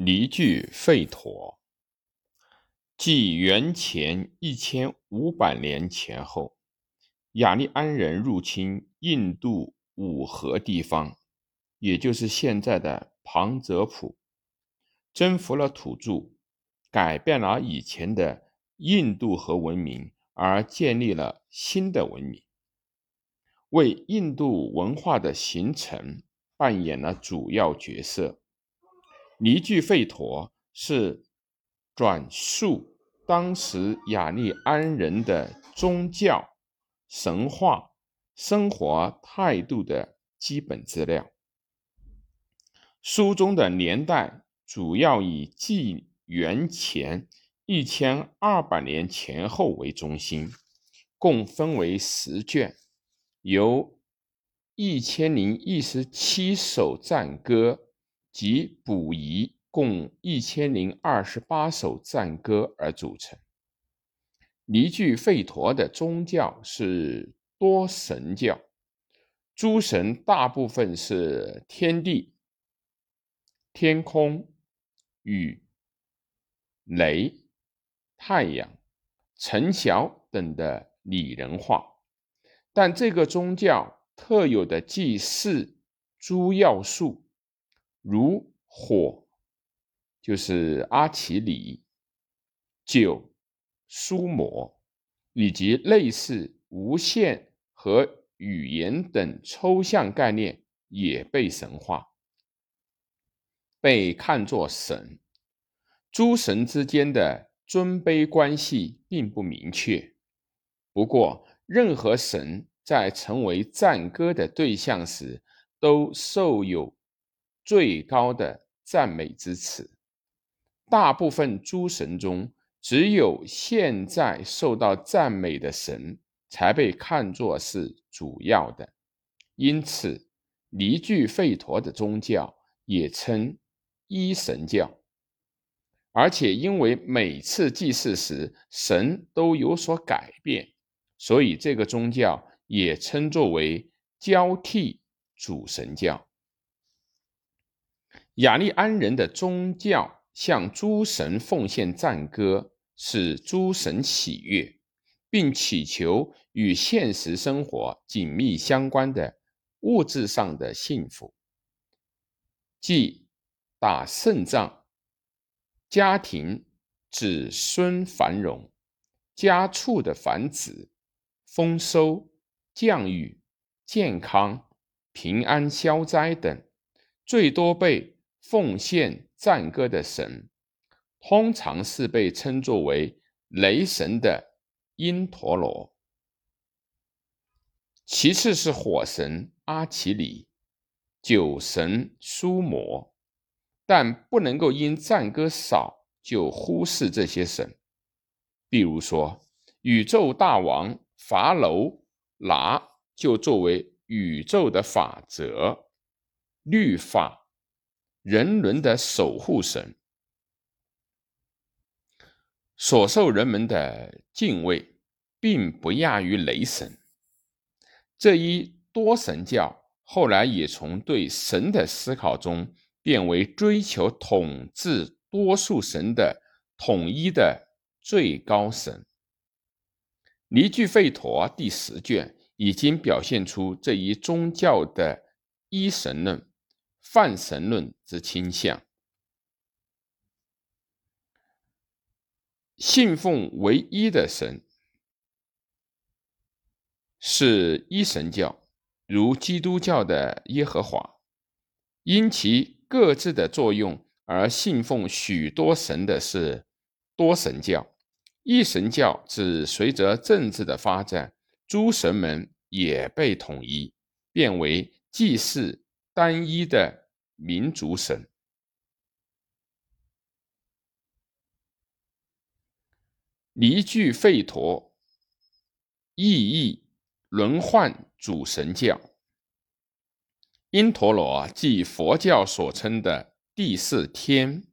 离聚吠陀，纪元前一千五百年前后，雅利安人入侵印度五河地方，也就是现在的旁遮普，征服了土著，改变了以前的印度河文明，而建立了新的文明，为印度文化的形成扮演了主要角色。尼俱吠陀是转述当时雅利安人的宗教、神话、生活态度的基本资料。书中的年代主要以纪元前一千二百年前后为中心，共分为十卷，由一千零一十七首赞歌。及补遗共一千零二十八首赞歌而组成。尼俱吠陀的宗教是多神教，诸神大部分是天地、天空、雨、雷、太阳、陈晓等的拟人化，但这个宗教特有的祭祀诸要素。如火，就是阿奇里；酒，苏摩，以及类似无限和语言等抽象概念，也被神化，被看作神。诸神之间的尊卑关系并不明确。不过，任何神在成为赞歌的对象时，都受有。最高的赞美之词，大部分诸神中，只有现在受到赞美的神才被看作是主要的。因此，离聚吠陀的宗教也称一神教。而且，因为每次祭祀时神都有所改变，所以这个宗教也称作为交替主神教。雅利安人的宗教向诸神奉献赞歌，使诸神喜悦，并祈求与现实生活紧密相关的物质上的幸福，即打胜仗、家庭子孙繁荣、家畜的繁殖、丰收、降雨、健康、平安消灾等，最多被。奉献赞歌的神，通常是被称作为雷神的因陀罗，其次是火神阿奇里，酒神苏摩，但不能够因赞歌少就忽视这些神。比如说，宇宙大王伐楼拿就作为宇宙的法则、律法。人伦的守护神，所受人们的敬畏，并不亚于雷神。这一多神教后来也从对神的思考中，变为追求统治多数神的统一的最高神。离聚吠陀第十卷已经表现出这一宗教的一神论。泛神论之倾向，信奉唯一的神是一神教，如基督教的耶和华，因其各自的作用而信奉许多神的是多神教。一神教只随着政治的发展，诸神们也被统一，变为祭祀。单一的民族神，离聚吠陀，意义轮换主神教。因陀罗即佛教所称的第四天，